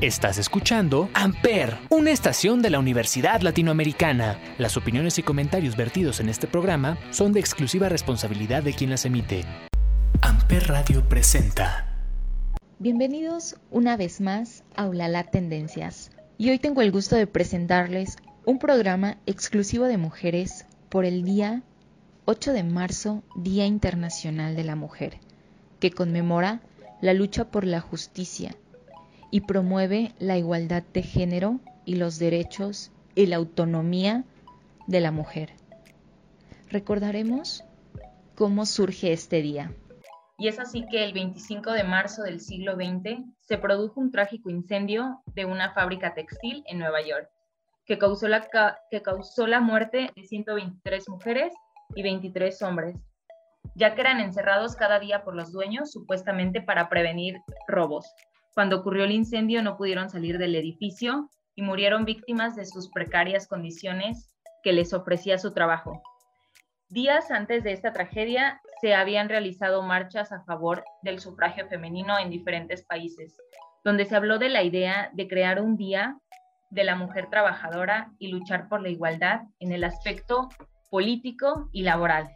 Estás escuchando Amper, una estación de la Universidad Latinoamericana. Las opiniones y comentarios vertidos en este programa son de exclusiva responsabilidad de quien las emite. Amper Radio presenta. Bienvenidos una vez más a Ulala Tendencias. Y hoy tengo el gusto de presentarles un programa exclusivo de mujeres por el día 8 de marzo, Día Internacional de la Mujer, que conmemora la lucha por la justicia y promueve la igualdad de género y los derechos y la autonomía de la mujer. Recordaremos cómo surge este día. Y es así que el 25 de marzo del siglo XX se produjo un trágico incendio de una fábrica textil en Nueva York, que causó la, que causó la muerte de 123 mujeres y 23 hombres, ya que eran encerrados cada día por los dueños supuestamente para prevenir robos. Cuando ocurrió el incendio no pudieron salir del edificio y murieron víctimas de sus precarias condiciones que les ofrecía su trabajo. Días antes de esta tragedia se habían realizado marchas a favor del sufragio femenino en diferentes países, donde se habló de la idea de crear un día de la mujer trabajadora y luchar por la igualdad en el aspecto político y laboral.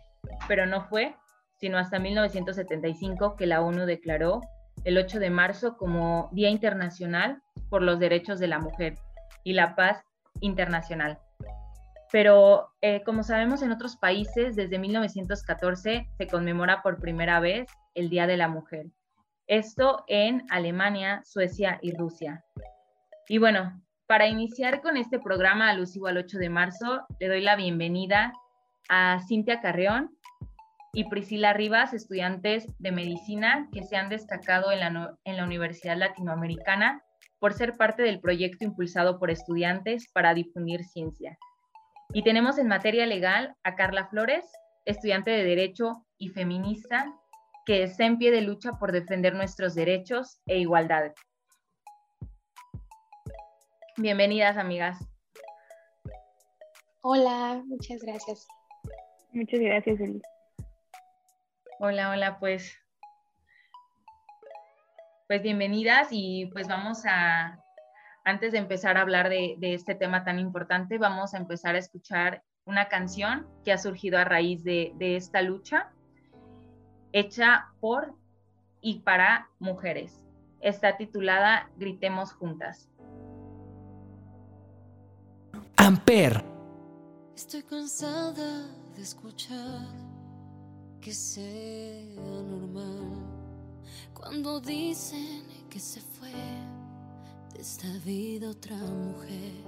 Pero no fue sino hasta 1975 que la ONU declaró el 8 de marzo como Día Internacional por los Derechos de la Mujer y la Paz Internacional. Pero eh, como sabemos en otros países, desde 1914 se conmemora por primera vez el Día de la Mujer. Esto en Alemania, Suecia y Rusia. Y bueno, para iniciar con este programa alusivo al 8 de marzo, le doy la bienvenida a Cintia Carreón, y Priscila Rivas, estudiantes de medicina que se han destacado en la, en la Universidad Latinoamericana por ser parte del proyecto impulsado por estudiantes para difundir ciencia. Y tenemos en materia legal a Carla Flores, estudiante de Derecho y feminista, que está en pie de lucha por defender nuestros derechos e igualdad. Bienvenidas, amigas. Hola, muchas gracias. Muchas gracias, Elisa. Hola, hola, pues, pues bienvenidas y pues vamos a, antes de empezar a hablar de, este tema tan importante, vamos a empezar a escuchar una canción que ha surgido a raíz de, de esta lucha, hecha por y para mujeres. Está titulada Gritemos Juntas. Amper. Estoy cansada de escuchar que sea normal cuando dicen que se fue de esta vida otra mujer.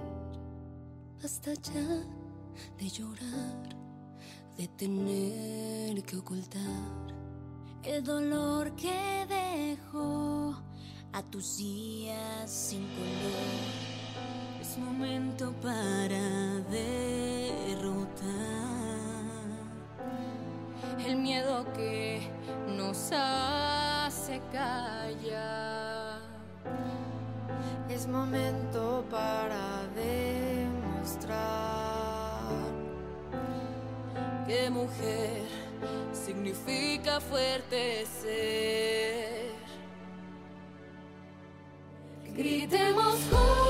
Basta ya de llorar, de tener que ocultar el dolor que dejó a tus días sin color. Es momento para derrotar el miedo que nos hace callar. Es momento para demostrar que mujer significa fuerte ser. Gritemos significa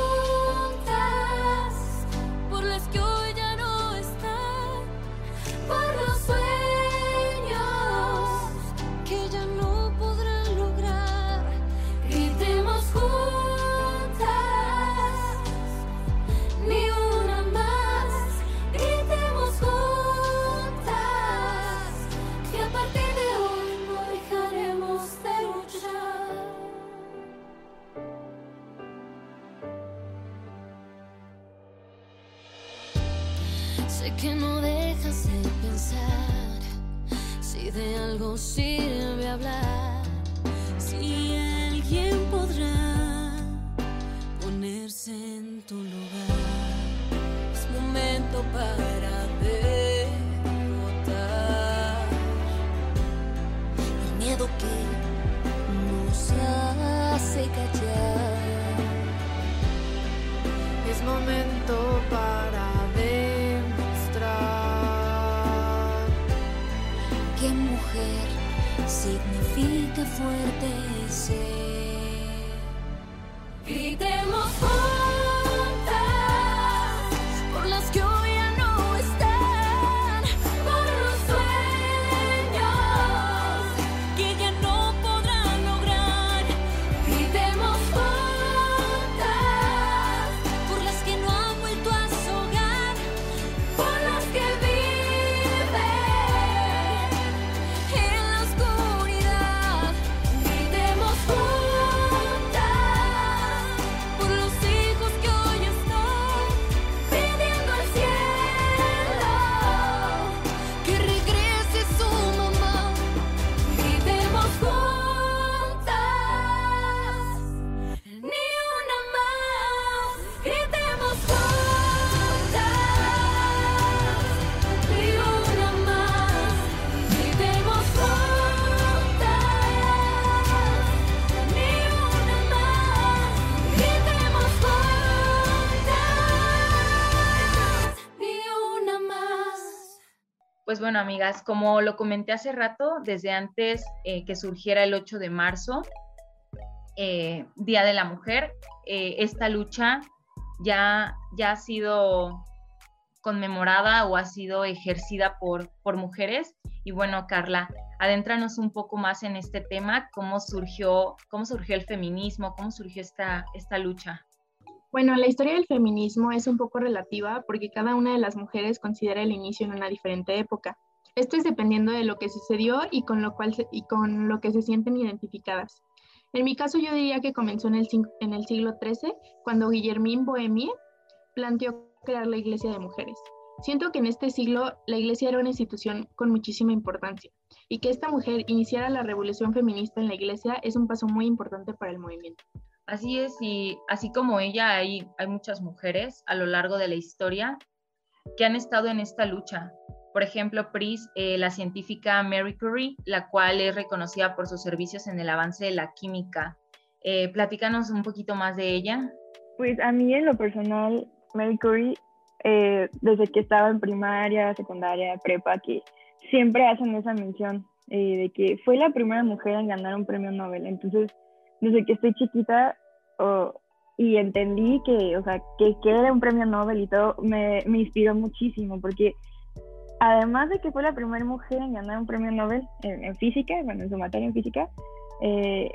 bueno, amigas, como lo comenté hace rato, desde antes eh, que surgiera el 8 de marzo, eh, Día de la Mujer, eh, esta lucha ya, ya ha sido conmemorada o ha sido ejercida por, por mujeres. Y bueno, Carla, adéntranos un poco más en este tema, cómo surgió, cómo surgió el feminismo, cómo surgió esta, esta lucha. Bueno, la historia del feminismo es un poco relativa porque cada una de las mujeres considera el inicio en una diferente época. Esto es dependiendo de lo que sucedió y con lo, cual y con lo que se sienten identificadas. En mi caso yo diría que comenzó en el, siglo XIII, cuando Guillermín Bohemie planteó crear la Iglesia de Mujeres. Siento que en este siglo la Iglesia era una institución con muchísima importancia y que esta mujer iniciara la revolución feminista en la Iglesia es un paso muy importante para el movimiento. Así es, y así como ella, hay, hay muchas mujeres a lo largo de la historia que han estado en esta lucha. Por ejemplo, Pris, eh, la científica Mary Curie, la cual es reconocida por sus servicios en el avance de la química. Eh, platícanos un poquito más de ella. Pues a mí en lo personal, Mary Curie, eh, desde que estaba en primaria, secundaria, prepa, que siempre hacen esa mención de que fue la primera mujer en ganar un premio Nobel. Entonces, desde que estoy chiquita y entendí que, o sea, que, que, era un premio Nobel y todo, me, me, inspiró muchísimo, porque además de que fue la primera mujer en ganar un premio Nobel en, física, bueno, en su materia en física, eh,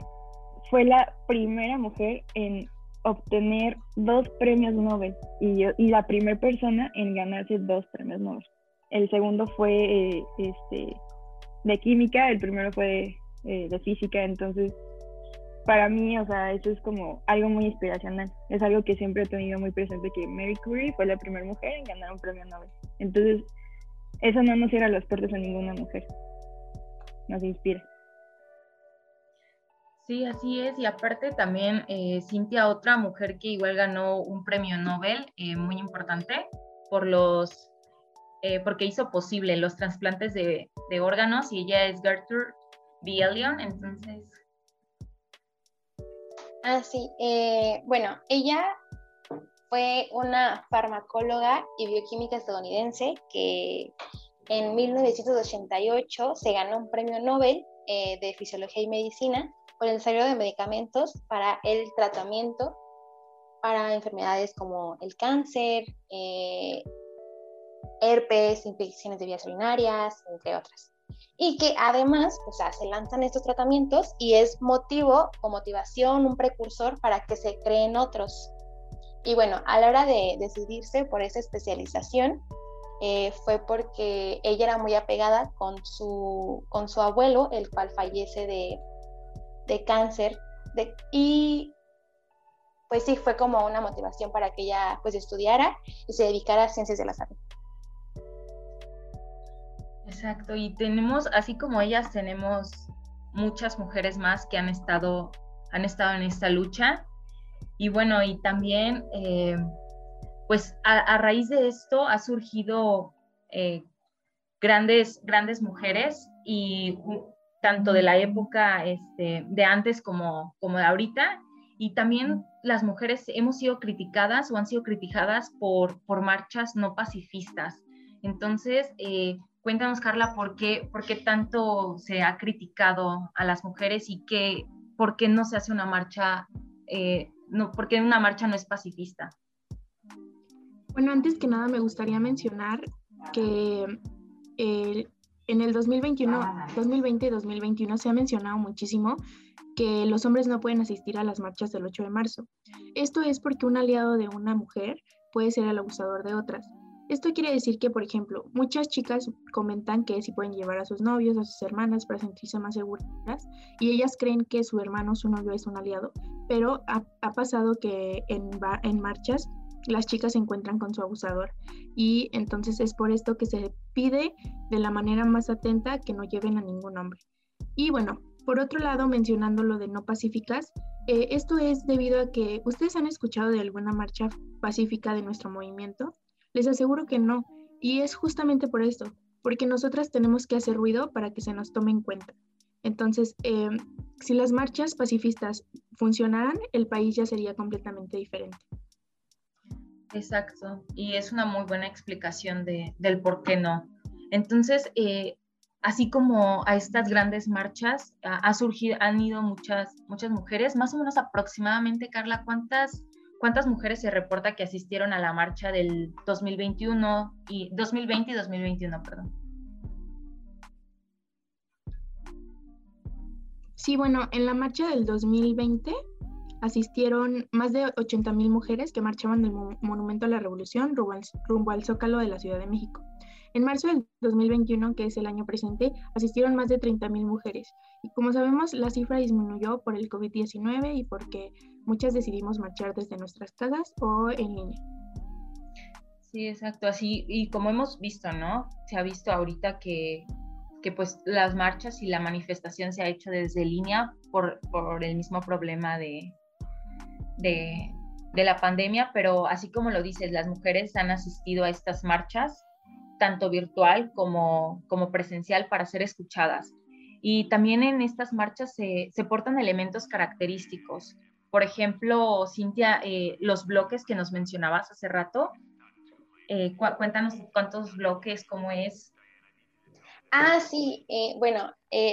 fue la primera mujer en obtener dos premios Nobel y, y la primera persona en ganarse dos premios Nobel. El segundo fue eh, este, de química, el primero fue eh, de física, entonces para mí, o sea, eso es como algo muy inspiracional. Es algo que siempre he tenido muy presente, que Mary Curie fue la primera mujer en ganar un premio Nobel. Entonces, eso no nos cierra las puertas a ninguna mujer. Nos inspira. Sí, así es. Y aparte también, eh, Cintia, otra mujer que igual ganó un premio Nobel eh, muy importante por los, eh, porque hizo posible los trasplantes de, órganos y ella es Gertrude Bielion. Entonces, Ah, sí. Eh, bueno, ella fue una farmacóloga y bioquímica estadounidense que en 1988 se ganó un premio Nobel eh, de Fisiología y Medicina por el desarrollo de medicamentos para el tratamiento para enfermedades como el cáncer, eh, herpes, infecciones de vías urinarias, entre otras y que además, o sea, se lanzan estos tratamientos y es motivo o motivación, un precursor para que se creen otros. Y bueno, a la hora de decidirse por esa especialización, eh, fue porque ella era muy apegada con su, con su abuelo, el cual fallece de, de cáncer, y pues sí, fue como una motivación para que ella pues estudiara y se dedicara a ciencias de la salud. Exacto, y tenemos, así como ellas, tenemos muchas mujeres más que han estado, han estado en esta lucha. Y bueno, y también, eh, pues a, raíz de esto ha surgido eh, grandes, grandes mujeres y tanto de la época este, de antes como, como de ahorita. Y también las mujeres hemos sido criticadas o han sido criticadas por, por marchas no pacifistas. Entonces, eh, Cuéntanos, Carla, ¿por qué, por qué tanto se ha criticado a las mujeres y qué, por qué no se hace una marcha, eh, no, por qué una marcha no es pacifista? Bueno, antes que nada me gustaría mencionar que en el 2021, 2020 y 2021 se ha mencionado muchísimo que los hombres no pueden asistir a las marchas del 8 de marzo. Esto es porque un aliado de una mujer puede ser el abusador de otras. Esto quiere decir que, por ejemplo, muchas chicas comentan que si pueden llevar a sus novios, a sus hermanas para sentirse más seguras y ellas creen que su hermano o su novio es un aliado, pero ha, pasado que en, marchas las chicas se encuentran con su abusador y entonces es por esto que se pide de la manera más atenta que no lleven a ningún hombre. Y bueno, por otro lado, mencionando lo de no pacíficas, eh, esto es debido a que ustedes han escuchado de alguna marcha pacífica de nuestro movimiento. Les aseguro que no. Y es justamente por esto, porque nosotras tenemos que hacer ruido para que se nos tome en cuenta. Entonces, em, si las marchas pacifistas funcionaran, el país ya sería completamente diferente. Exacto, y es una muy buena explicación de, del por qué no. Entonces, eh, así como a estas grandes marchas ha surgido, han ido muchas, muchas mujeres, más o menos aproximadamente, Carla, ¿cuántas, cuántas mujeres se reporta que asistieron a la marcha del 2021 y 2020 y 2021, perdón? Sí, bueno, en la marcha del 2020 asistieron más de 80.000 mujeres que marchaban del Monumento a la Revolución rumbo al, Zócalo de la Ciudad de México. En marzo del 2021, que es el año presente, asistieron más de 30.000 mujeres. Y como sabemos, la cifra disminuyó por el COVID-19 y porque muchas decidimos marchar desde nuestras casas o en línea. Sí, exacto. Así, y como hemos visto, ¿no? Se ha visto ahorita que, que pues las marchas y la manifestación se ha hecho desde línea por, por el mismo problema de, de, de la pandemia, pero así como lo dices, las mujeres han asistido a estas marchas tanto virtual como, como presencial, para ser escuchadas. Y también en estas marchas se, se portan elementos característicos. Por ejemplo, Cintia, eh, los bloques que nos mencionabas hace rato, eh, cuéntanos cuántos bloques, cómo es. Ah, sí, eh, bueno,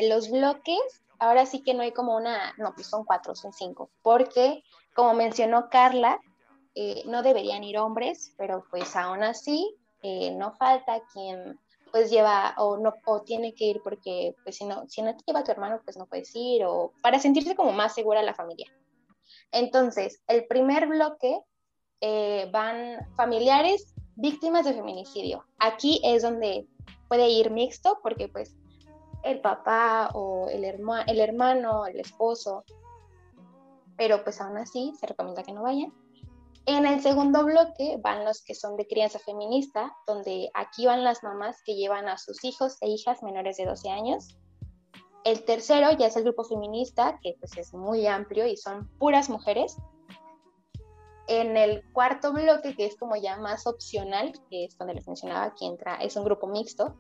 los bloques, ahora sí que no hay como una, no, pues son cuatro, son cinco, porque como mencionó Carla, no deberían ir hombres, pero pues aún así no falta quien pues lleva o no o tiene que ir porque pues si no si no te lleva tu hermano pues no puedes ir o para sentirse como más segura la familia. Entonces el primer bloque eh, van familiares víctimas de feminicidio. Aquí es donde puede ir mixto porque pues el papá o el, el hermano el esposo pero pues aún así se recomienda que no vayan en el segundo bloque van los que son de crianza feminista, donde aquí van las mamás que llevan a sus hijos e hijas menores de 12 años. El tercero ya es el grupo feminista, que pues es muy amplio y son puras mujeres. En el cuarto bloque, que es como ya más opcional, que es donde les mencionaba que entra, es un grupo mixto.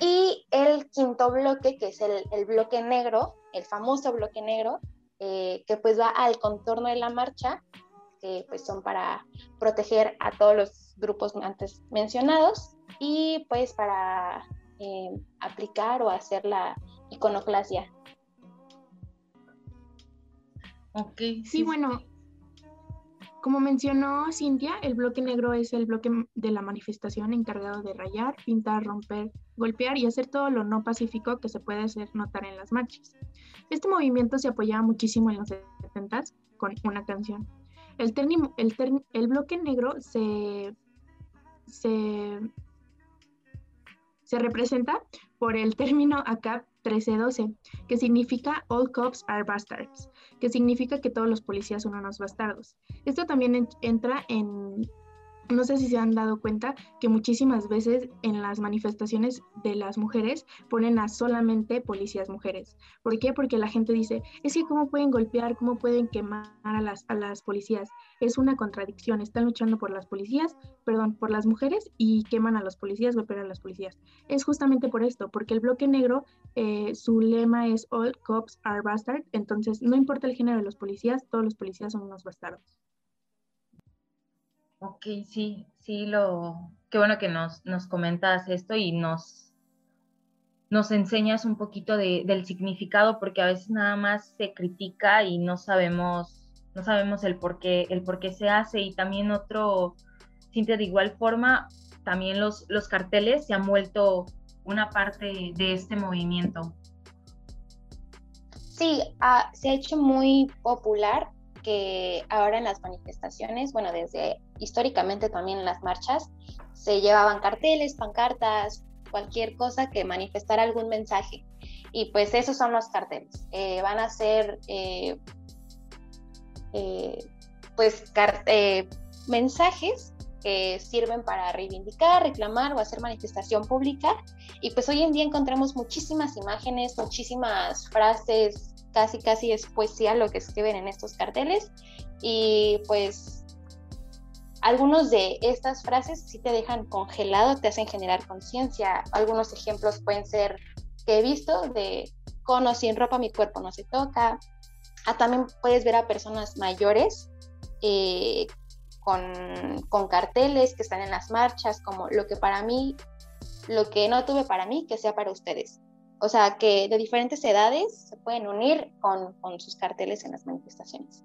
Y el quinto bloque, que es el, bloque negro, el famoso bloque negro, eh, que pues va al contorno de la marcha que pues son para proteger a todos los grupos antes mencionados y pues para eh, aplicar o hacer la iconoclasia. Ok. Sí, bueno, como mencionó Cintia, el bloque negro es el bloque de la manifestación encargado de rayar, pintar, romper, golpear y hacer todo lo no pacífico que se puede hacer notar en las marchas. Este movimiento se apoyaba muchísimo en los 70 con una canción, el, el, el bloque negro se, se, se representa por el término ACAP 1312, que significa All Cops are Bastards, que significa que todos los policías son unos bastardos. Esto también entra en no sé si se han dado cuenta que muchísimas veces en las manifestaciones de las mujeres ponen a solamente policías mujeres. ¿Por qué? Porque la gente dice, es que cómo pueden golpear, cómo pueden quemar a las, a las policías. Es una contradicción, están luchando por las policías, perdón, por las mujeres y queman a los policías, golpean a las policías. Es justamente por esto, porque el bloque negro, eh, su lema es All Cops are Bastards, entonces no importa el género de los policías, todos los policías son unos bastardos. Ok, sí, sí, lo, qué bueno que nos, nos comentas esto y nos, nos enseñas un poquito de, del significado, porque a veces nada más se critica y no sabemos, no sabemos el por qué, el por qué se hace. Y también otro, Cintia, de igual forma, también los, los carteles se han vuelto una parte de este movimiento. Sí, ah, se ha hecho muy popular que ahora en las manifestaciones, bueno, desde históricamente también en las marchas, se llevaban carteles, pancartas, cualquier cosa que manifestara algún mensaje. Y pues esos son los carteles. Eh, van a ser eh, eh, pues mensajes que sirven para reivindicar, reclamar o hacer manifestación pública. Y pues hoy en día encontramos muchísimas imágenes, muchísimas frases, casi casi es poesía lo que escriben en estos carteles y pues algunos de estas frases sí te dejan congelado, te hacen generar conciencia. Algunos ejemplos pueden ser que he visto de cono sin ropa mi cuerpo no se toca. Ah, también puedes ver a personas mayores eh, con, con, carteles que están en las marchas, como lo que para mí lo que no tuve para mí, que sea para ustedes. O sea, que de diferentes edades se pueden unir con, con sus carteles en las manifestaciones.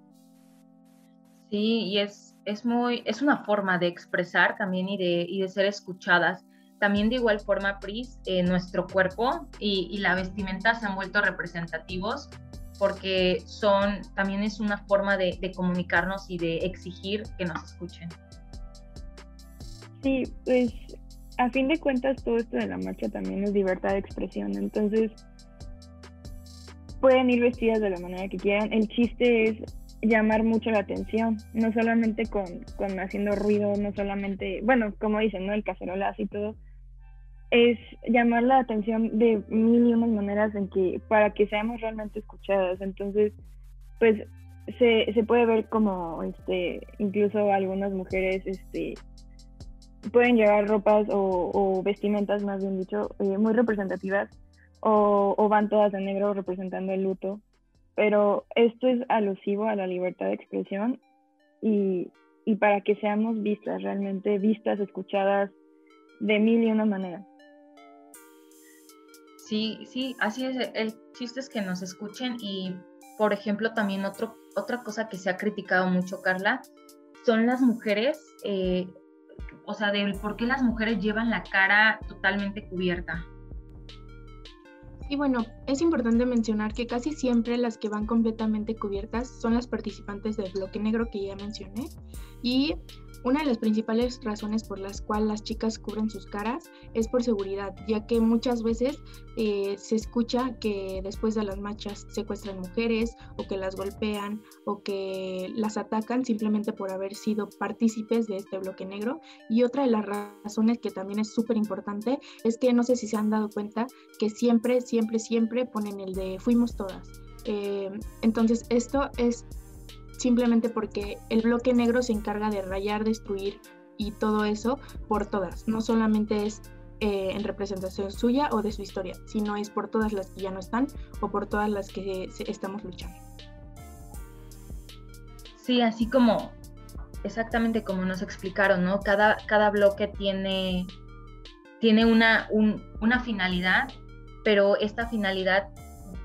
Sí, y es, es, muy, es una forma de expresar también y de, y de ser escuchadas. También de igual forma, Pris, eh, nuestro cuerpo y, la vestimenta se han vuelto representativos porque son, también es una forma de, de comunicarnos y de exigir que nos escuchen. Sí, pues a fin de cuentas todo esto de la marcha también es libertad de expresión, entonces pueden ir vestidas de la manera que quieran. El chiste es llamar mucho la atención, no solamente con, con haciendo ruido, no solamente, bueno, como dicen, ¿no? El cacerolazo y todo, es llamar la atención de mil y unas maneras en que, para que seamos realmente escuchadas. Entonces, pues se, se puede ver como, este, incluso algunas mujeres, este, pueden llevar ropas o, vestimentas, más bien dicho, eh, muy representativas, o, o van todas de negro representando el luto pero esto es alusivo a la libertad de expresión y, para que seamos vistas, realmente vistas, escuchadas de mil y una maneras. Sí, sí, así es. El chiste es que nos escuchen y, por ejemplo, también otro, otra cosa que se ha criticado mucho, Carla, son las mujeres, eh, o sea, de por qué las mujeres llevan la cara totalmente cubierta. Y bueno, es importante mencionar que casi siempre las que van completamente cubiertas son las participantes del bloque negro que ya mencioné. Y una de las principales razones por las cuales las chicas cubren sus caras es por seguridad, ya que muchas veces eh, se escucha que después de las marchas secuestran mujeres o que las golpean o que las atacan simplemente por haber sido partícipes de este bloque negro. Y otra de las razones que también es súper importante es que no sé si se han dado cuenta que siempre, siempre, siempre ponen el de fuimos todas. Eh, entonces esto es simplemente porque el bloque negro se encarga de rayar, destruir y todo eso por todas. No solamente es eh, en representación suya o de su historia, sino es por todas las que ya no están o por todas las que estamos luchando. Sí, así como, exactamente como nos explicaron, ¿no? Cada, cada bloque tiene, tiene una, una finalidad, pero esta finalidad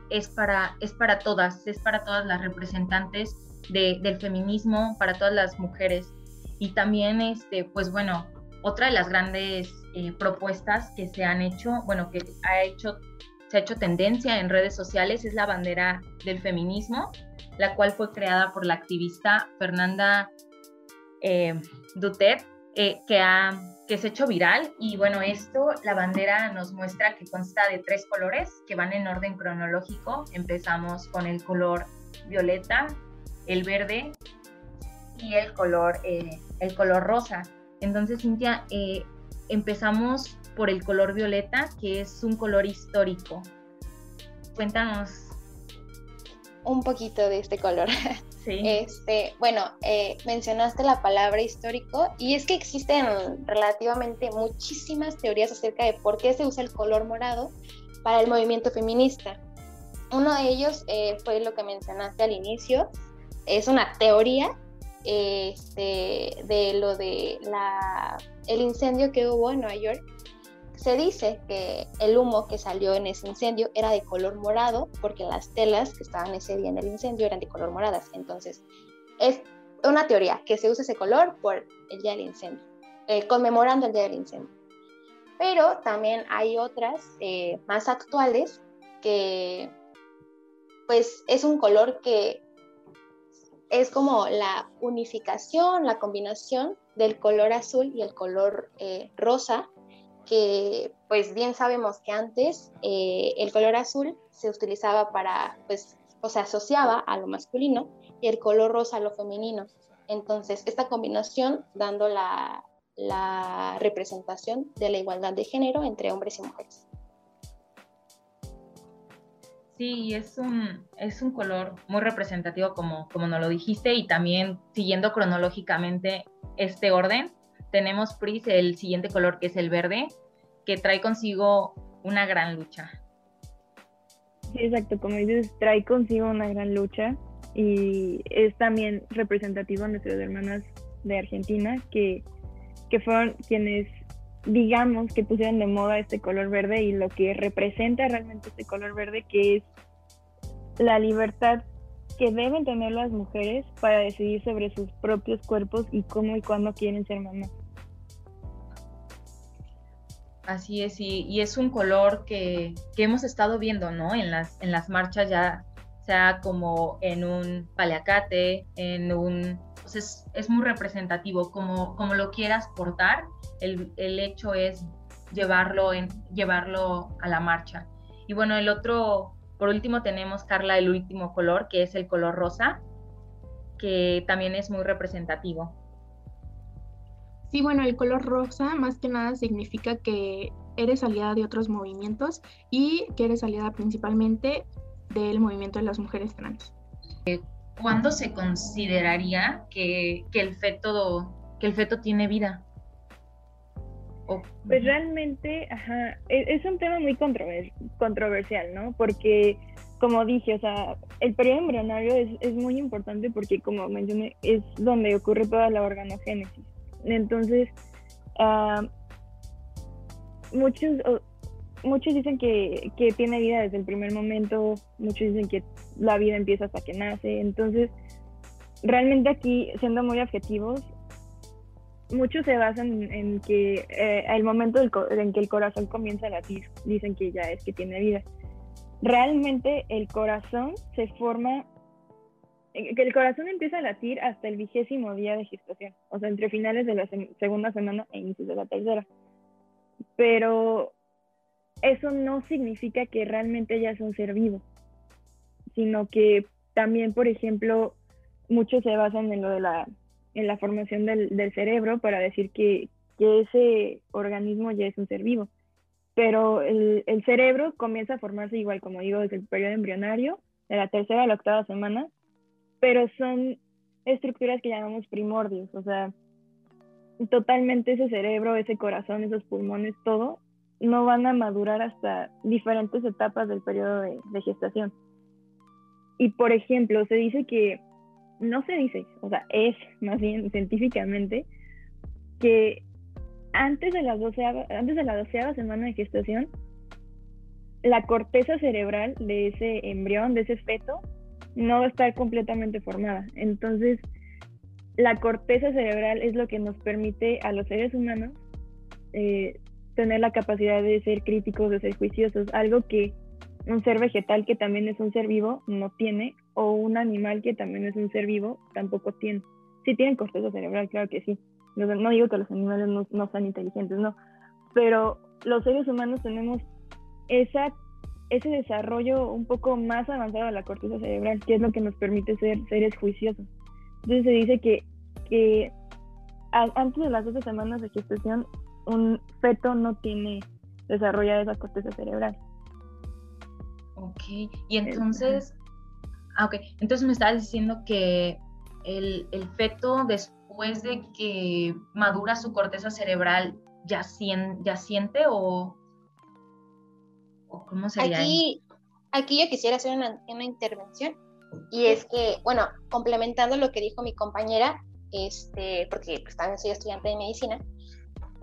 es para, es para todas, es para todas las representantes del feminismo para todas las mujeres. Y también, este, pues bueno, otra de las grandes eh, propuestas que se han hecho, bueno, que ha hecho, se ha hecho tendencia en redes sociales es la bandera del feminismo, la cual fue creada por la activista Fernanda eh, eh, que, ha, que se ha hecho viral. Y bueno, esto, la bandera nos muestra que consta de tres colores que van en orden cronológico. Empezamos con el color violeta, el verde y el color, eh, el color rosa. Entonces, Cintia, eh, empezamos por el color violeta, que es un color histórico. Cuéntanos. Un poquito de este color. Sí. Este, bueno, eh, mencionaste la palabra histórico y es que existen relativamente muchísimas teorías acerca de por qué se usa el color morado para el movimiento feminista. Uno de ellos fue lo que mencionaste al inicio, es una teoría este, de lo de la, el incendio que hubo en Nueva York. Se dice que el humo que salió en ese incendio era de color morado porque las telas que estaban ese día en el incendio eran de color moradas. Entonces, es una teoría que se usa ese color por el día del incendio, eh, conmemorando el día del incendio. Pero también hay otras eh, más actuales que pues es un color que es como la unificación, la combinación del color azul y el color eh, rosa, que pues bien sabemos que antes eh, el color azul se utilizaba para, pues, o se asociaba a lo masculino y el color rosa a lo femenino. Entonces, esta combinación dando la, la representación de la igualdad de género entre hombres y mujeres. Sí, es un, es un color muy representativo como, como nos lo dijiste y también siguiendo cronológicamente este orden, tenemos Pris el siguiente color que es el verde, que trae consigo una gran lucha. Exacto, como dices, trae consigo una gran lucha y es también representativo a nuestras hermanas de Argentina que, que fueron quienes digamos que pusieron de moda este color verde y lo que representa realmente este color verde, que es la libertad que deben tener las mujeres para decidir sobre sus propios cuerpos y cómo y cuándo quieren ser mamás. Así es, y, es un color que, hemos estado viendo, ¿no? En las, en las marchas ya, sea como en un paliacate, en un... Es, muy representativo, como, como lo quieras portar, el, hecho es llevarlo, en, llevarlo a la marcha. Y bueno, el otro, por último tenemos, Carla, el último color, que es el color rosa, que también es muy representativo. Sí, bueno, el color rosa más que nada significa que eres aliada de otros movimientos y que eres aliada principalmente del movimiento de las mujeres trans. ¿Cuándo se consideraría que, el, feto, que el feto tiene vida? Pues realmente, ajá, e, es, un tema muy controversial, ¿no? Porque, como dije, o sea, el periodo embrionario es, es muy importante porque, como mencioné, es donde ocurre toda la organogénesis. Entonces, ah, muchos, muchos dicen que, tiene vida desde el primer momento, muchos dicen que la vida empieza hasta que nace. Entonces, realmente aquí, siendo muy objetivos, muchos se basan en que eh, el momento en que el corazón comienza a latir, dicen que ya es que tiene vida. Realmente el corazón se forma que el corazón empieza a latir hasta el vigésimo día de gestación, o sea, entre finales de la segunda semana e inicios de la tercera. Pero eso no significa que realmente ella es un ser vivo, sino que también, por ejemplo, muchos se basan en lo de la, en la formación del, del cerebro para decir que, que, ese organismo ya es un ser vivo. Pero el, el cerebro comienza a formarse igual, como digo, desde el periodo embrionario, de la tercera a la octava semana, pero son estructuras que llamamos primordios, o sea, totalmente ese cerebro, ese corazón, esos pulmones, todo, no van a madurar hasta diferentes etapas del periodo de, gestación. Y por ejemplo, se dice que, no se dice, o sea, es más bien científicamente, que antes de, las antes de la doceava semana de gestación, la corteza cerebral de ese embrión, de ese feto, no va a estar completamente formada. Entonces, la corteza cerebral es lo que nos permite a los seres humanos eh, tener la capacidad de ser críticos, de ser juiciosos, algo que un ser vegetal que también es un ser vivo no tiene, o un animal que también es un ser vivo tampoco tiene. Sí tienen corteza cerebral, claro que sí. No, digo que los animales no, no son inteligentes, no. Pero los seres humanos tenemos esa ese desarrollo un poco más avanzado de la corteza cerebral, que es lo que nos permite ser seres juiciosos. Entonces se dice que, que antes de las 12 semanas de gestación, un feto no tiene desarrollada esa corteza cerebral. Ok, y entonces, ah, ok, entonces me estabas diciendo que el, el, feto después de que madura su corteza cerebral ya, ya siente o, cómo sería? Aquí, aquí yo quisiera hacer una, una, intervención y es que, bueno, complementando lo que dijo mi compañera, este, porque pues, también soy estudiante de medicina,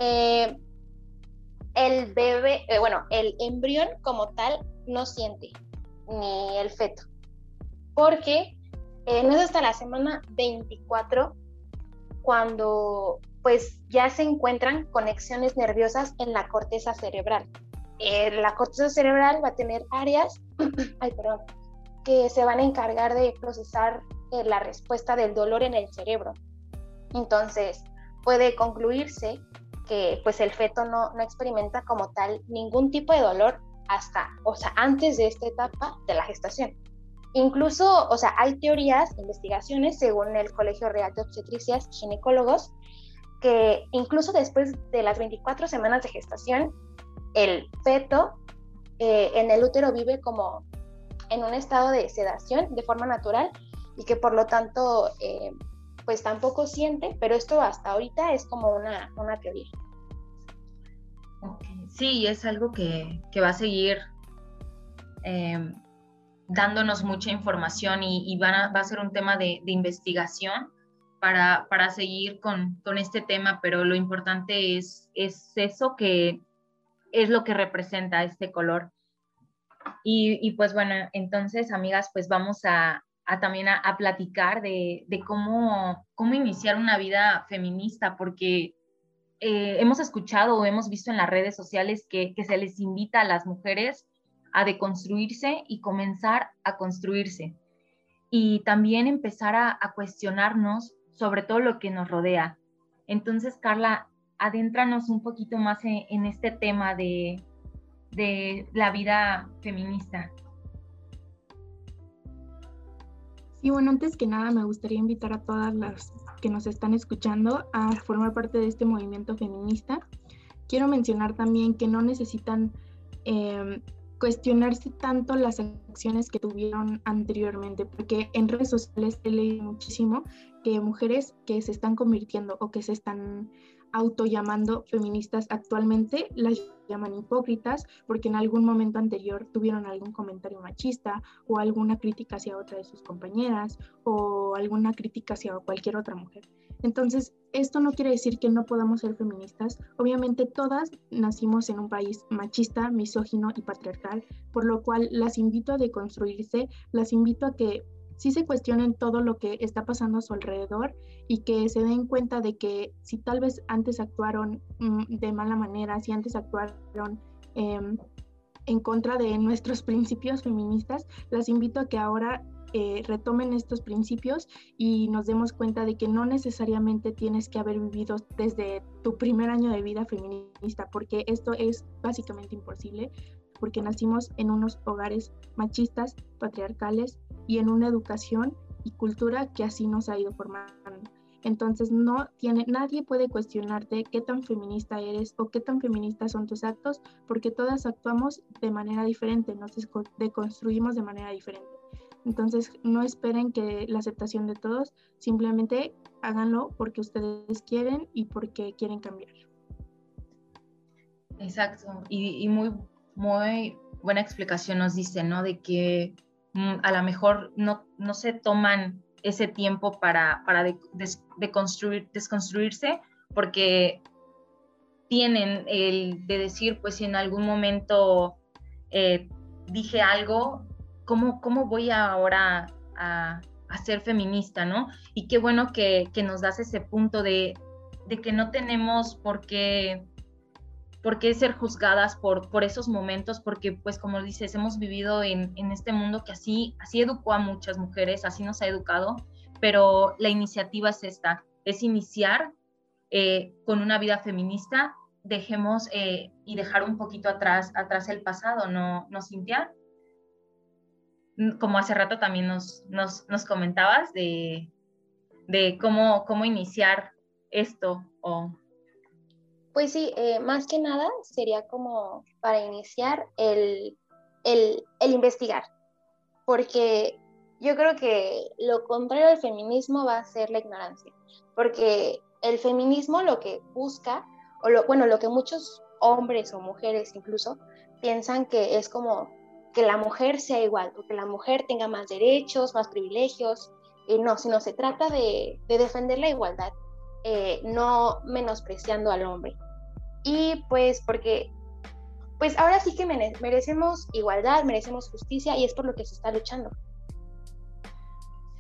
eh, el bebé, eh, bueno, el embrión como tal no siente, ni el feto, porque eh, no es hasta la semana 24 cuando pues ya se encuentran conexiones nerviosas en la corteza cerebral. La corteza cerebral va a tener áreas ay, perdón, que se van a encargar de procesar la respuesta del dolor en el cerebro. Entonces, puede concluirse que pues el feto no, no experimenta como tal ningún tipo de dolor hasta, o sea, antes de esta etapa de la gestación. Incluso, o sea, hay teorías, investigaciones, según el Colegio Real de Obstetricias y Ginecólogos, que incluso después de las 24 semanas de gestación, el feto eh, en el útero vive como en un estado de sedación de forma natural y que por lo tanto eh, pues tampoco siente, pero esto hasta ahorita es como una, teoría. Sí, es algo que, va a seguir em, dándonos mucha información y, va a ser un tema de, investigación para, para seguir con, con, este tema, pero lo importante es, es eso que es lo que representa este color. Y, y pues bueno, entonces, amigas, pues vamos a, a también a, platicar de, cómo, cómo iniciar una vida feminista, porque eh, hemos escuchado o hemos visto en las redes sociales que, se les invita a las mujeres a deconstruirse y comenzar a construirse. Y también empezar a, cuestionarnos sobre todo lo que nos rodea. Entonces, Carla, adéntranos un poquito más en, este tema de, de, la vida feminista. Sí, bueno, antes que nada me gustaría invitar a todas las que nos están escuchando a formar parte de este movimiento feminista. Quiero mencionar también que no necesitan eh, cuestionarse tanto las acciones que tuvieron anteriormente, porque en redes sociales he leído muchísimo que mujeres que se están convirtiendo o que se están auto llamando feministas actualmente las llaman hipócritas porque en algún momento anterior tuvieron algún comentario machista o alguna crítica hacia otra de sus compañeras o alguna crítica hacia cualquier otra mujer. Entonces, esto no quiere decir que no podamos ser feministas. Obviamente todas nacimos en un país machista, misógino y patriarcal, por lo cual las invito a deconstruirse, las invito a que sí se cuestionen todo lo que está pasando a su alrededor y que se den cuenta de que si tal vez antes actuaron mm, de mala manera, si antes actuaron em, en contra de nuestros principios feministas, las invito a que ahora eh, retomen estos principios y nos demos cuenta de que no necesariamente tienes que haber vivido desde tu primer año de vida feminista, porque esto es básicamente imposible, porque nacimos en unos hogares machistas, patriarcales y en una educación y cultura que así nos ha ido formando. Entonces no tiene, nadie puede cuestionarte qué tan feminista eres o qué tan feministas son tus actos, porque todas actuamos de manera diferente, nos deconstruimos de manera diferente. Entonces, no esperen que la aceptación de todos, simplemente háganlo porque ustedes quieren y porque quieren cambiar. Exacto, y, muy, muy buena explicación nos dice, ¿no? De que a lo mejor no, no se toman ese tiempo para, para de, desconstruirse porque tienen el de decir, pues si en algún momento eh, dije algo, ¿cómo, voy ahora a, ser feminista, no? Y qué bueno que, nos das ese punto de, que no tenemos por qué, por qué ser juzgadas por, por esos momentos, porque pues como dices, hemos vivido en, este mundo que así, así educó a muchas mujeres, así nos ha educado, pero la iniciativa es esta, es iniciar eh, con una vida feminista, dejemos eh, y dejar un poquito atrás, atrás el pasado, ¿no, no Cintia? como hace rato también nos, nos, nos comentabas, de, de, cómo, cómo iniciar esto o... Pues sí, eh, más que nada sería como para iniciar el, el, investigar, porque yo creo que lo contrario al feminismo va a ser la ignorancia, porque el feminismo lo que busca, o lo, bueno, lo que muchos hombres o mujeres incluso piensan que es como que la mujer sea igual, porque la mujer tenga más derechos, más privilegios. Eh, no, sino se trata de, defender la igualdad, eh, no menospreciando al hombre. Y pues porque, pues ahora sí que merecemos igualdad, merecemos justicia y es por lo que se está luchando.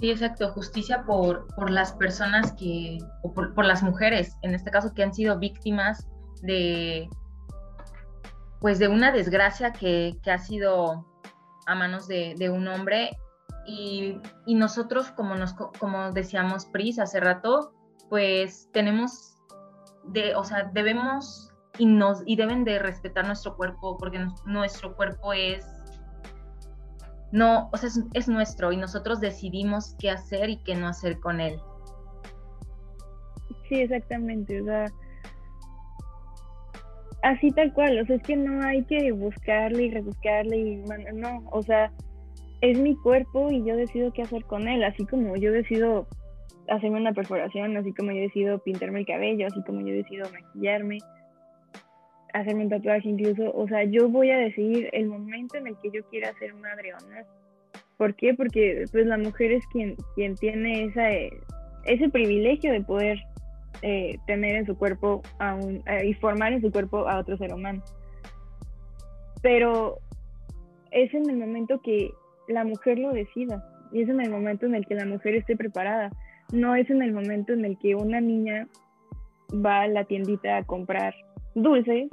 Sí, exacto, justicia por, por las personas que, o por, las mujeres, en este caso, que han sido víctimas de, pues de una desgracia que, ha sido a manos de, un hombre y, nosotros, como, nos, como decíamos Pris hace rato, pues tenemos, de, o sea, debemos y, nos, y deben de respetar nuestro cuerpo porque nuestro cuerpo es, no, o sea, es, es nuestro y nosotros decidimos qué hacer y qué no hacer con él. Sí, exactamente, o sea, así tal cual, o sea, es que no hay que buscarle y rebuscarle y no, o sea, es mi cuerpo y yo decido qué hacer con él, así como yo decido hacerme una perforación, así como yo decido pintarme el cabello, así como yo decido maquillarme, hacerme un tatuaje incluso, o sea, yo voy a decidir el momento en el que yo quiera ser madre o no. ¿Por qué? Porque pues la mujer es quien, quien tiene esa, ese privilegio de poder eh, tener en su cuerpo a un, eh, y formar en su cuerpo a otro ser humano. Pero es en el momento que la mujer lo decida y es en el momento en el que la mujer esté preparada. No es en el momento en el que una niña va a la tiendita a comprar dulces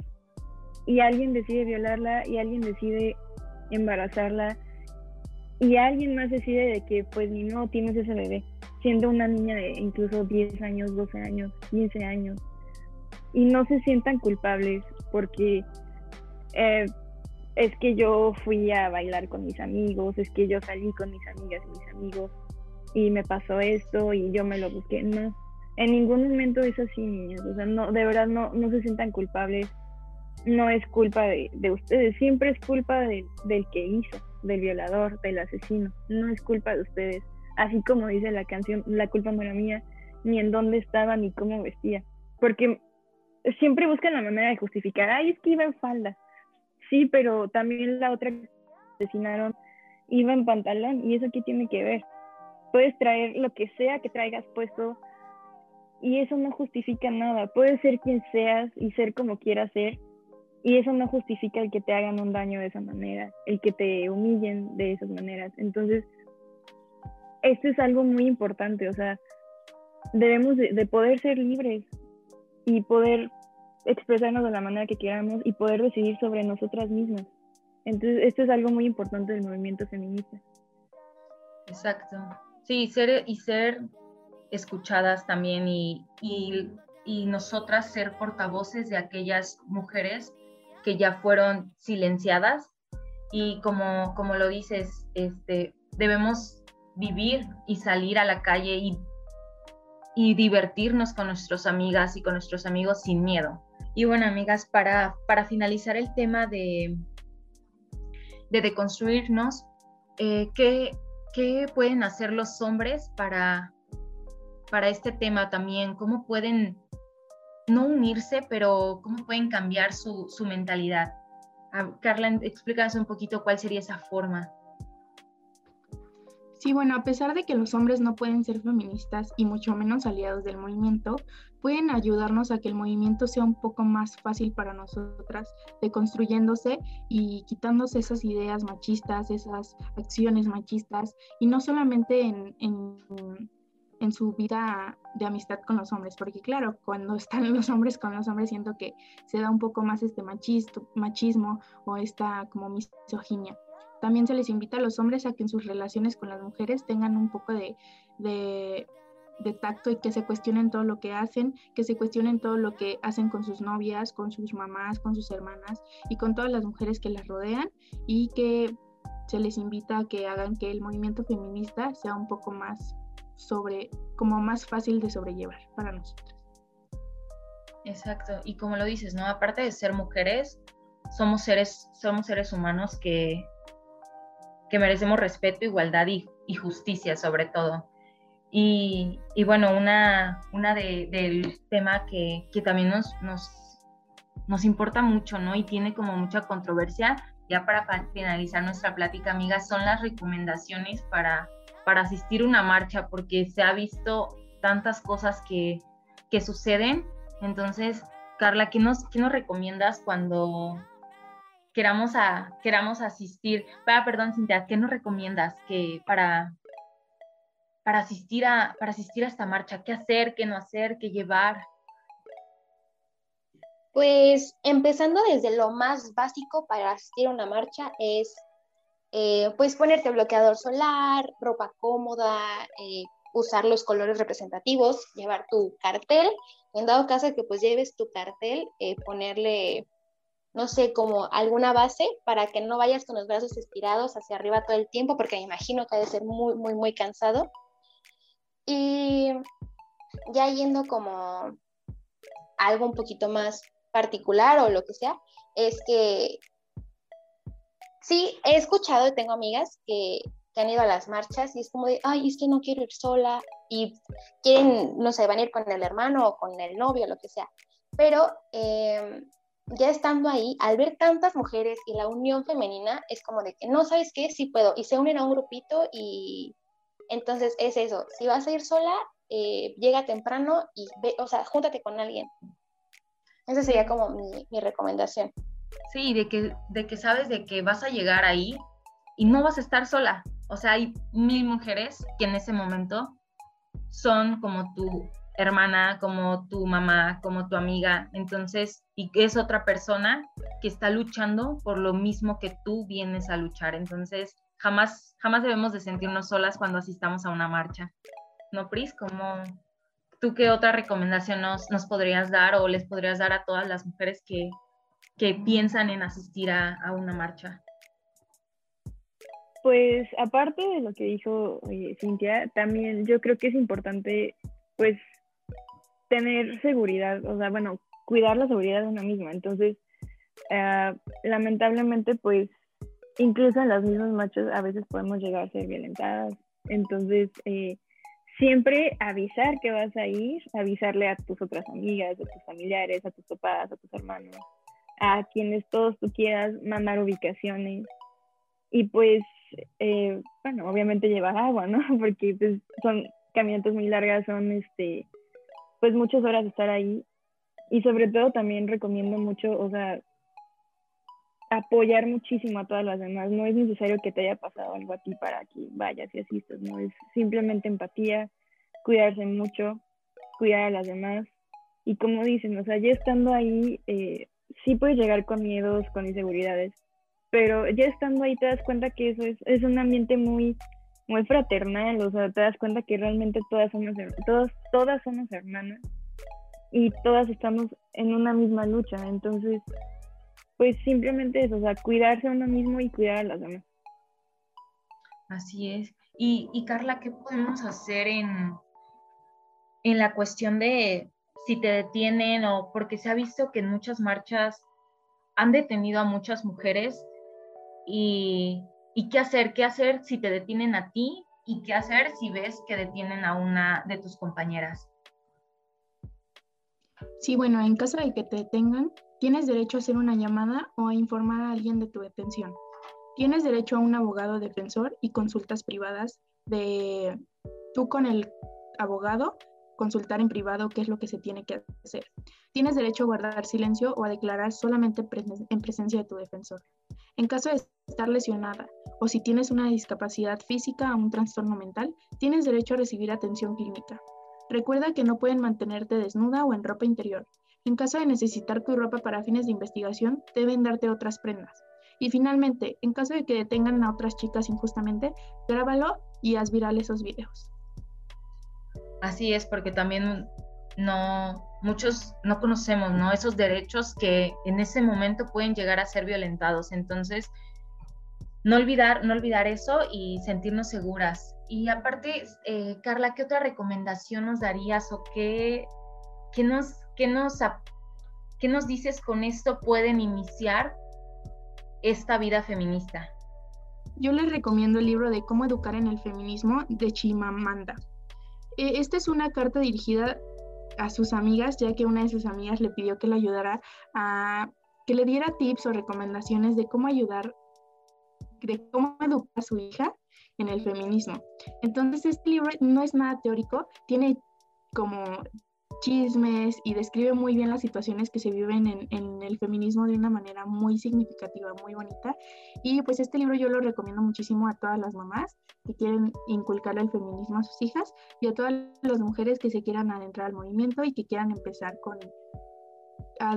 y alguien decide violarla y alguien decide embarazarla y alguien más decide de que pues ni no tienes ese bebé, siendo una niña de incluso 10 años, 12 años, 15 años. Y no se sientan culpables porque eh, es que yo fui a bailar con mis amigos, es que yo salí con mis amigas y mis amigos y me pasó esto y yo me lo busqué. No, en ningún momento es así, niños. O sea, no, de verdad no, no se sientan culpables. No es culpa de, ustedes, siempre es culpa del que hizo, del violador, del asesino. No es culpa de ustedes. Así como dice la canción, la culpa no era mía, ni en dónde estaba, ni cómo vestía. Porque siempre buscan la manera de justificar, ay, es que iba en falda Sí, pero también la otra que asesinaron iba en pantalón y eso qué tiene que ver. Puedes traer lo que sea que traigas puesto y eso no justifica nada. Puedes ser quien seas y ser como quieras ser y eso no justifica el que te hagan un daño de esa manera, el que te humillen de esas maneras. Entonces, esto es algo muy importante, o sea, debemos de poder ser libres y poder expresarnos de la manera que queramos y poder decidir sobre nosotras mismas. Entonces, esto es algo muy importante del movimiento feminista. Exacto. Sí, ser, y ser escuchadas también y, y, y nosotras ser portavoces de aquellas mujeres que ya fueron silenciadas y como, como lo dices, este, debemos vivir y salir a la calle y, y divertirnos con nuestras amigas y con nuestros amigos sin miedo. Y bueno, amigas, para, para finalizar el tema de, de deconstruirnos, eh, ¿qué, pueden hacer los hombres para, para este tema también? ¿Cómo pueden no unirse, pero cómo pueden cambiar su, su mentalidad? Carla, explícanos un poquito cuál sería esa forma. Sí, bueno, a pesar de que los hombres no pueden ser feministas y mucho menos aliados del movimiento, pueden ayudarnos a que el movimiento sea un poco más fácil para nosotras, deconstruyéndose y quitándose esas ideas machistas, esas acciones machistas, y no solamente en, en, su vida de amistad con los hombres, porque claro, cuando están los hombres con los hombres siento que se da un poco más este machisto, machismo o esta como misoginia también se les invita a los hombres a que en sus relaciones con las mujeres tengan un poco de, de, tacto y que se cuestionen todo lo que hacen, que se cuestionen todo lo que hacen con sus novias, con sus mamás, con sus hermanas y con todas las mujeres que las rodean y que se les invita a que hagan que el movimiento feminista sea un poco más sobre, como más fácil de sobrellevar para nosotras. Exacto, y como lo dices, ¿no? Aparte de ser mujeres, somos seres, somos seres humanos que que merecemos respeto, igualdad y, justicia sobre todo. Y, bueno, una, una del tema que, también nos, nos, nos, importa mucho, ¿no? Y tiene como mucha controversia, ya para finalizar nuestra plática, amigas, son las recomendaciones para, para asistir a una marcha, porque se ha visto tantas cosas que, que suceden. Entonces, Carla, ¿qué nos, qué nos recomiendas cuando, queramos, a, queramos asistir. Para, perdón, Cintia, ¿qué nos recomiendas que para, para, asistir a, para asistir a esta marcha? ¿Qué hacer, qué no hacer, qué llevar? Pues empezando desde lo más básico para asistir a una marcha es eh, pues ponerte bloqueador solar, ropa cómoda, eh, usar los colores representativos, llevar tu cartel. En dado caso que pues lleves tu cartel, eh, ponerle no sé, como alguna base para que no vayas con los brazos estirados hacia arriba todo el tiempo, porque me imagino que ha de ser muy, muy, muy cansado. Y ya yendo como algo un poquito más particular o lo que sea, es que sí, he escuchado y tengo amigas que, han ido a las marchas y es como de, ay, es que no quiero ir sola y quieren, no sé, van a ir con el hermano o con el novio, lo que sea. Pero eh, ya estando ahí, al ver tantas mujeres y la unión femenina, es como de que no sabes qué, sí puedo, y se unen a un grupito y entonces es eso, si vas a ir sola, eh, llega temprano y ve, o sea, júntate con alguien. Esa sería como mi, mi recomendación. Sí, de que, de que sabes de que vas a llegar ahí y no vas a estar sola. O sea, hay mil mujeres que en ese momento son como tu hermana, como tu mamá, como tu amiga. Entonces, y es otra persona que está luchando por lo mismo que tú vienes a luchar. Entonces, jamás, jamás debemos de sentirnos solas cuando asistamos a una marcha. ¿No, Pris? ¿Cómo, ¿Tú qué otra recomendación nos, nos podrías dar o les podrías dar a todas las mujeres que, que piensan en asistir a, a una marcha? Pues aparte de lo que dijo eh, Cintia, también yo creo que es importante pues tener seguridad, o sea, bueno, cuidar la seguridad de uno misma. Entonces, uh, lamentablemente pues incluso en las mismas marchas a veces podemos llegar a ser violentadas. Entonces, eh, siempre avisar que vas a ir, avisarle a tus otras amigas, a tus familiares, a tus papás, a tus hermanos, a quienes todos tú quieras mandar ubicaciones. Y pues, eh, bueno, obviamente llevar agua, ¿no? Porque pues, son caminatas muy largas, son este, pues muchas horas de estar ahí. Y sobre todo también recomiendo mucho, o sea, apoyar muchísimo a todas las demás. No es necesario que te haya pasado algo a ti para que vayas y asistas, ¿no? Es simplemente empatía, cuidarse mucho, cuidar a las demás. Y como dicen, o sea, ya estando ahí, eh, sí puedes llegar con miedos, con inseguridades, pero ya estando ahí te das cuenta que eso es, es un ambiente muy, muy fraternal, o sea, te das cuenta que realmente todas somos, todas, todas somos hermanas y todas estamos en una misma lucha. Entonces, pues simplemente eso, o sea, cuidarse a uno mismo y cuidar a las demás. Así es. Y, y Carla, ¿qué podemos hacer en, en la cuestión de si te detienen o porque se ha visto que en muchas marchas han detenido a muchas mujeres y, y qué hacer, qué hacer si te detienen a ti y qué hacer si ves que detienen a una de tus compañeras? Sí, bueno, en caso de que te detengan, tienes derecho a hacer una llamada o a informar a alguien de tu detención. Tienes derecho a un abogado defensor y consultas privadas de tú con el abogado consultar en privado qué es lo que se tiene que hacer. Tienes derecho a guardar silencio o a declarar solamente en presencia de tu defensor. En caso de estar lesionada o si tienes una discapacidad física o un trastorno mental, tienes derecho a recibir atención clínica. Recuerda que no pueden mantenerte desnuda o en ropa interior. En caso de necesitar tu ropa para fines de investigación, deben darte otras prendas. Y finalmente, en caso de que detengan a otras chicas injustamente, grábalo y haz viral esos videos. Así es, porque también no, muchos no conocemos, ¿no? Esos derechos que en ese momento pueden llegar a ser violentados. Entonces, no olvidar, no olvidar eso y sentirnos seguras. Y aparte, eh, Carla, ¿qué otra recomendación nos darías o qué, qué nos, qué, nos, qué nos dices con esto pueden iniciar esta vida feminista? Yo les recomiendo el libro de Cómo educar en el feminismo de Chimamanda. E, esta es una carta dirigida a sus amigas, ya que una de sus amigas le pidió que le ayudara a que le diera tips o recomendaciones de cómo ayudar, de cómo educar a su hija en el feminismo. Entonces, este libro no es nada teórico, tiene como chismes y describe muy bien las situaciones que se viven en, el feminismo de una manera muy significativa, muy bonita. Y pues este libro yo lo recomiendo muchísimo a todas las mamás que quieren inculcar el feminismo a sus hijas y a todas las mujeres que se quieran adentrar al movimiento y que quieran empezar con a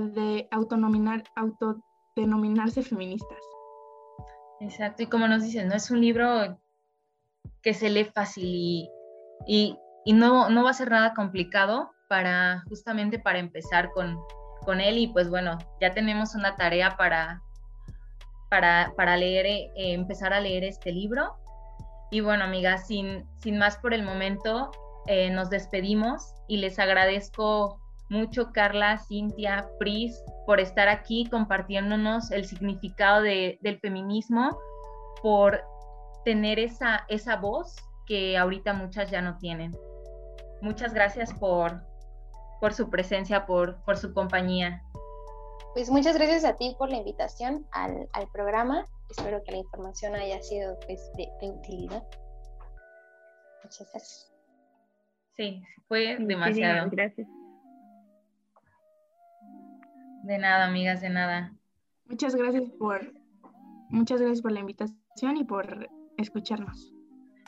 autonominar, autodenominarse feministas. Exacto, y como nos dicen, no es un libro que se lee fácil y, y, no, no va a ser nada complicado, para justamente para empezar con, con él y pues bueno, ya tenemos una tarea para, para, para leer, eh, empezar a leer este libro. Y bueno, amigas, sin, sin más por el momento, eh, nos despedimos y les agradezco mucho, Carla, Cintia, Pris, por estar aquí compartiéndonos el significado de, del feminismo, por tener esa, esa voz que ahorita muchas ya no tienen. Muchas gracias por, por su presencia, por, por su compañía. Pues muchas gracias a ti por la invitación al, al programa. Espero que la información haya sido pues, de, de utilidad. Muchas gracias. Sí, fue demasiado. Gracias. De nada, amigas, de nada. Muchas gracias por muchas gracias por la invitación y por escucharnos.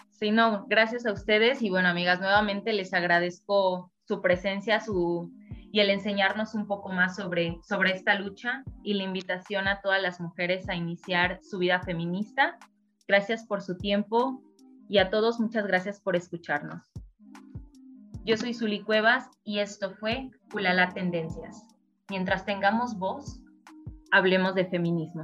Sí, no, gracias a ustedes y bueno, amigas, nuevamente les agradezco su presencia, su y el enseñarnos un poco más sobre, sobre esta lucha y la invitación a todas las mujeres a iniciar su vida feminista. Gracias por su tiempo y a todos muchas gracias por escucharnos. Yo soy Zuli Cuevas y esto fue Ulala Tendencias. Mientras tengamos voz, hablemos de feminismo.